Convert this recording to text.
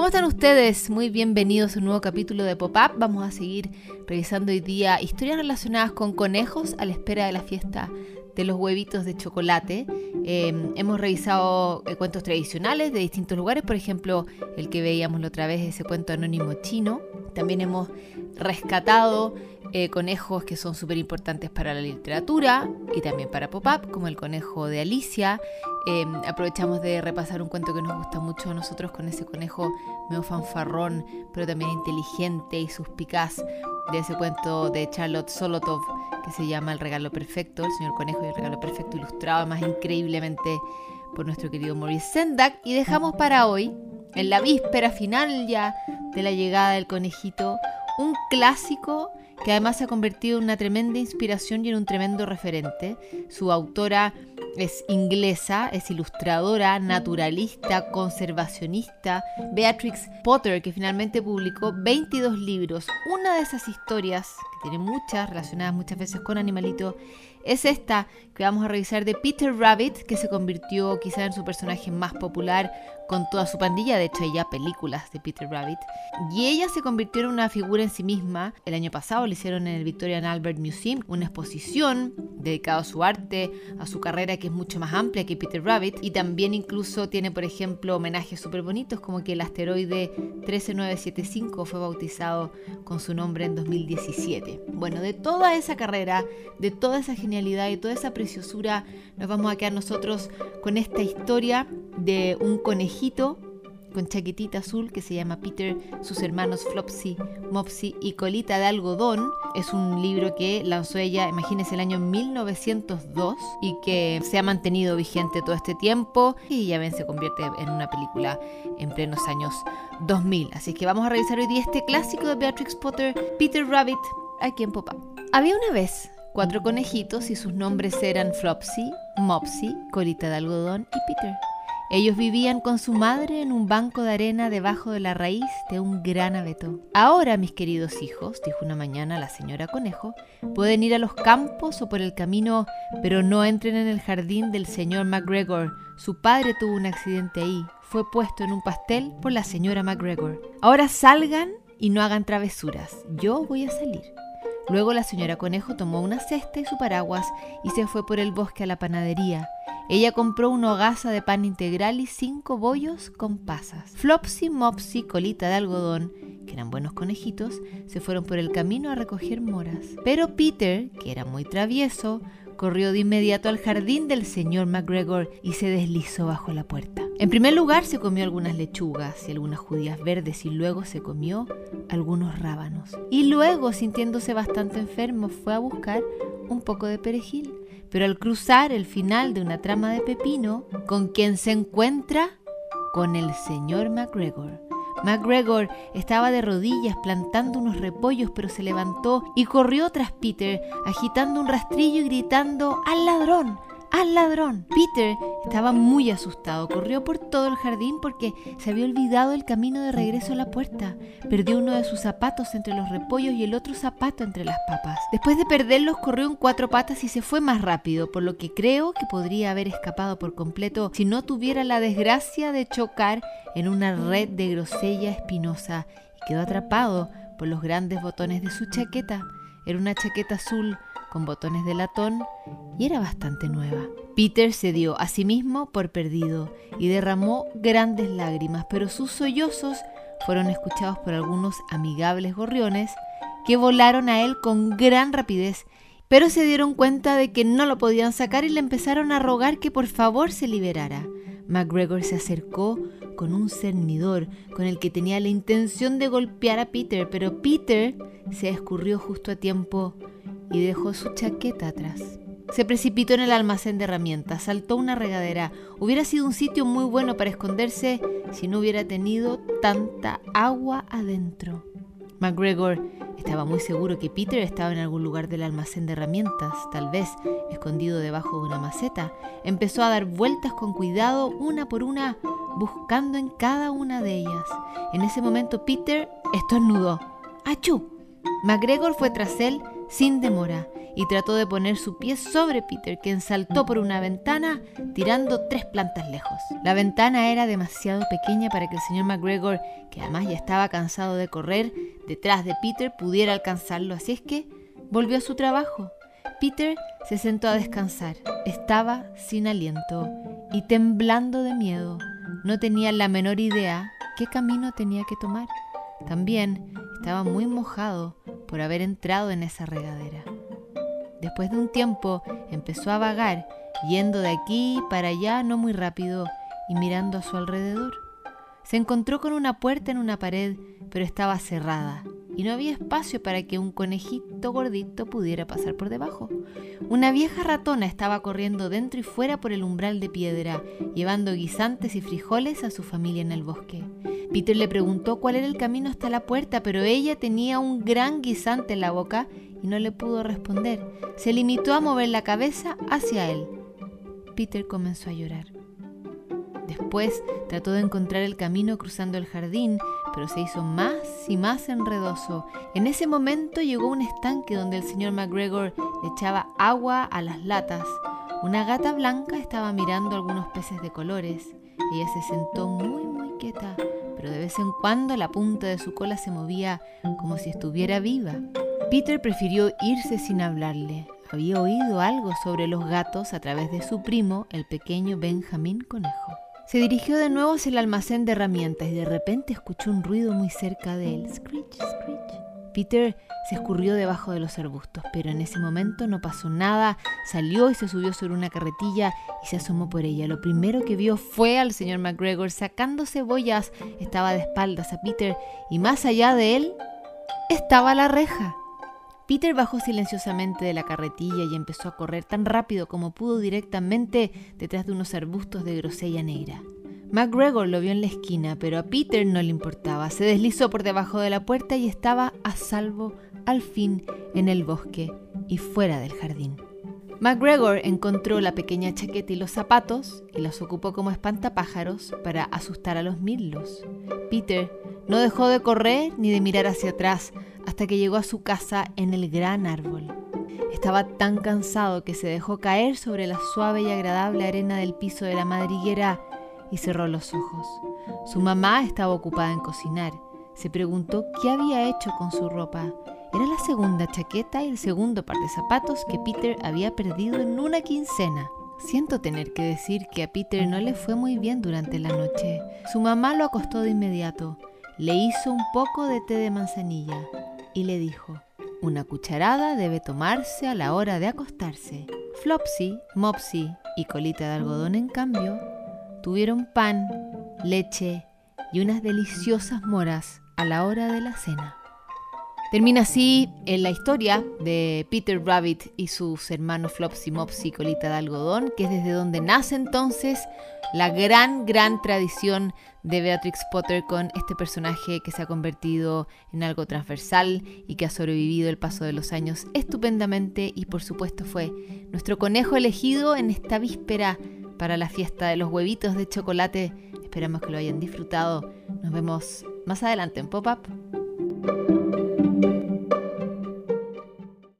¿Cómo están ustedes? Muy bienvenidos a un nuevo capítulo de Pop-Up. Vamos a seguir revisando hoy día historias relacionadas con conejos a la espera de la fiesta de los huevitos de chocolate. Em, hemos revisado eh, cuentos tradicionales de distintos lugares, por ejemplo, el que veíamos la otra vez, ese cuento anónimo chino. También hemos rescatado eh, conejos que son súper importantes para la literatura y también para pop-up, como el conejo de Alicia. Em, aprovechamos de repasar un cuento que nos gusta mucho a nosotros con ese conejo medio fanfarrón, pero también inteligente y suspicaz de ese cuento de Charlotte Solotov que se llama El regalo perfecto, el señor conejo y el regalo perfecto, ilustrado más increíblemente por nuestro querido Maurice Sendak. Y dejamos para hoy, en la víspera final ya de la llegada del conejito, un clásico que además se ha convertido en una tremenda inspiración y en un tremendo referente. Su autora es inglesa, es ilustradora, naturalista, conservacionista, Beatrix Potter, que finalmente publicó 22 libros. Una de esas historias, que tiene muchas, relacionadas muchas veces con animalitos, es esta que vamos a revisar de Peter Rabbit, que se convirtió quizá en su personaje más popular con toda su pandilla. De hecho, hay ya películas de Peter Rabbit. Y ella se convirtió en una figura en sí misma. El año pasado le hicieron en el Victorian Albert Museum una exposición dedicada a su arte, a su carrera que es mucho más amplia que Peter Rabbit. Y también incluso tiene, por ejemplo, homenajes súper bonitos como que el asteroide 13975 fue bautizado con su nombre en 2017. Bueno, de toda esa carrera, de toda esa y toda esa preciosura, nos vamos a quedar nosotros con esta historia de un conejito con chaquetita azul que se llama Peter, sus hermanos Flopsy, Mopsy y Colita de Algodón. Es un libro que lanzó ella, imagínense, el año 1902 y que se ha mantenido vigente todo este tiempo y ya ven, se convierte en una película en plenos años 2000. Así que vamos a revisar hoy día este clásico de Beatrix Potter, Peter Rabbit, aquí en Popa. Había una vez cuatro conejitos y sus nombres eran Flopsy, Mopsy, Colita de Algodón y Peter. Ellos vivían con su madre en un banco de arena debajo de la raíz de un gran abeto. Ahora, mis queridos hijos, dijo una mañana la señora Conejo, pueden ir a los campos o por el camino, pero no entren en el jardín del señor MacGregor. Su padre tuvo un accidente ahí. Fue puesto en un pastel por la señora MacGregor. Ahora salgan y no hagan travesuras. Yo voy a salir. Luego la señora Conejo tomó una cesta y su paraguas y se fue por el bosque a la panadería. Ella compró una hogaza de pan integral y cinco bollos con pasas. Flopsy, Mopsy, Colita de algodón, que eran buenos conejitos, se fueron por el camino a recoger moras. Pero Peter, que era muy travieso, corrió de inmediato al jardín del señor MacGregor y se deslizó bajo la puerta. En primer lugar se comió algunas lechugas y algunas judías verdes y luego se comió algunos rábanos. Y luego, sintiéndose bastante enfermo, fue a buscar un poco de perejil pero al cruzar el final de una trama de pepino, ¿con quien se encuentra? Con el señor MacGregor. MacGregor estaba de rodillas plantando unos repollos, pero se levantó y corrió tras Peter, agitando un rastrillo y gritando ¡Al ladrón! Al ladrón. Peter estaba muy asustado, corrió por todo el jardín porque se había olvidado el camino de regreso a la puerta. Perdió uno de sus zapatos entre los repollos y el otro zapato entre las papas. Después de perderlos, corrió en cuatro patas y se fue más rápido, por lo que creo que podría haber escapado por completo si no tuviera la desgracia de chocar en una red de grosella espinosa y quedó atrapado por los grandes botones de su chaqueta. Era una chaqueta azul con botones de latón y era bastante nueva. Peter se dio a sí mismo por perdido y derramó grandes lágrimas, pero sus sollozos fueron escuchados por algunos amigables gorriones que volaron a él con gran rapidez, pero se dieron cuenta de que no lo podían sacar y le empezaron a rogar que por favor se liberara. MacGregor se acercó con un cernidor con el que tenía la intención de golpear a Peter, pero Peter se escurrió justo a tiempo y dejó su chaqueta atrás. Se precipitó en el almacén de herramientas, saltó una regadera. Hubiera sido un sitio muy bueno para esconderse si no hubiera tenido tanta agua adentro. McGregor estaba muy seguro que Peter estaba en algún lugar del almacén de herramientas, tal vez escondido debajo de una maceta. Empezó a dar vueltas con cuidado, una por una, buscando en cada una de ellas. En ese momento Peter estornudó. ¡Achú! McGregor fue tras él sin demora y trató de poner su pie sobre Peter, quien saltó por una ventana tirando tres plantas lejos. La ventana era demasiado pequeña para que el señor McGregor, que además ya estaba cansado de correr detrás de Peter, pudiera alcanzarlo, así es que volvió a su trabajo. Peter se sentó a descansar. Estaba sin aliento y temblando de miedo. No tenía la menor idea qué camino tenía que tomar. También estaba muy mojado por haber entrado en esa regadera. Después de un tiempo empezó a vagar, yendo de aquí para allá no muy rápido y mirando a su alrededor. Se encontró con una puerta en una pared, pero estaba cerrada y no había espacio para que un conejito gordito pudiera pasar por debajo. Una vieja ratona estaba corriendo dentro y fuera por el umbral de piedra, llevando guisantes y frijoles a su familia en el bosque. Peter le preguntó cuál era el camino hasta la puerta, pero ella tenía un gran guisante en la boca y no le pudo responder. Se limitó a mover la cabeza hacia él. Peter comenzó a llorar. Después trató de encontrar el camino cruzando el jardín, pero se hizo más y más enredoso. En ese momento llegó un estanque donde el señor McGregor le echaba agua a las latas. Una gata blanca estaba mirando algunos peces de colores. Ella se sentó muy muy quieta, pero de vez en cuando la punta de su cola se movía como si estuviera viva. Peter prefirió irse sin hablarle. Había oído algo sobre los gatos a través de su primo, el pequeño Benjamín Conejo. Se dirigió de nuevo hacia el almacén de herramientas y de repente escuchó un ruido muy cerca de él. Screech, screech. Peter se escurrió debajo de los arbustos, pero en ese momento no pasó nada. Salió y se subió sobre una carretilla y se asomó por ella. Lo primero que vio fue al señor McGregor sacando cebollas. Estaba de espaldas a Peter y más allá de él estaba la reja. Peter bajó silenciosamente de la carretilla y empezó a correr tan rápido como pudo directamente detrás de unos arbustos de grosella negra. McGregor lo vio en la esquina, pero a Peter no le importaba. Se deslizó por debajo de la puerta y estaba a salvo al fin en el bosque y fuera del jardín. McGregor encontró la pequeña chaqueta y los zapatos y los ocupó como espantapájaros para asustar a los mirlos. Peter no dejó de correr ni de mirar hacia atrás hasta que llegó a su casa en el gran árbol. Estaba tan cansado que se dejó caer sobre la suave y agradable arena del piso de la madriguera y cerró los ojos. Su mamá estaba ocupada en cocinar. Se preguntó qué había hecho con su ropa. Era la segunda chaqueta y el segundo par de zapatos que Peter había perdido en una quincena. Siento tener que decir que a Peter no le fue muy bien durante la noche. Su mamá lo acostó de inmediato. Le hizo un poco de té de manzanilla y le dijo, una cucharada debe tomarse a la hora de acostarse. Flopsy, Mopsy y Colita de Algodón, en cambio, tuvieron pan, leche y unas deliciosas moras a la hora de la cena. Termina así en la historia de Peter Rabbit y sus hermanos Flopsy, Mopsy y Colita de Algodón, que es desde donde nace entonces la gran, gran tradición de Beatrix Potter con este personaje que se ha convertido en algo transversal y que ha sobrevivido el paso de los años estupendamente y por supuesto fue nuestro conejo elegido en esta víspera para la fiesta de los huevitos de chocolate. Esperamos que lo hayan disfrutado. Nos vemos más adelante en Pop-Up.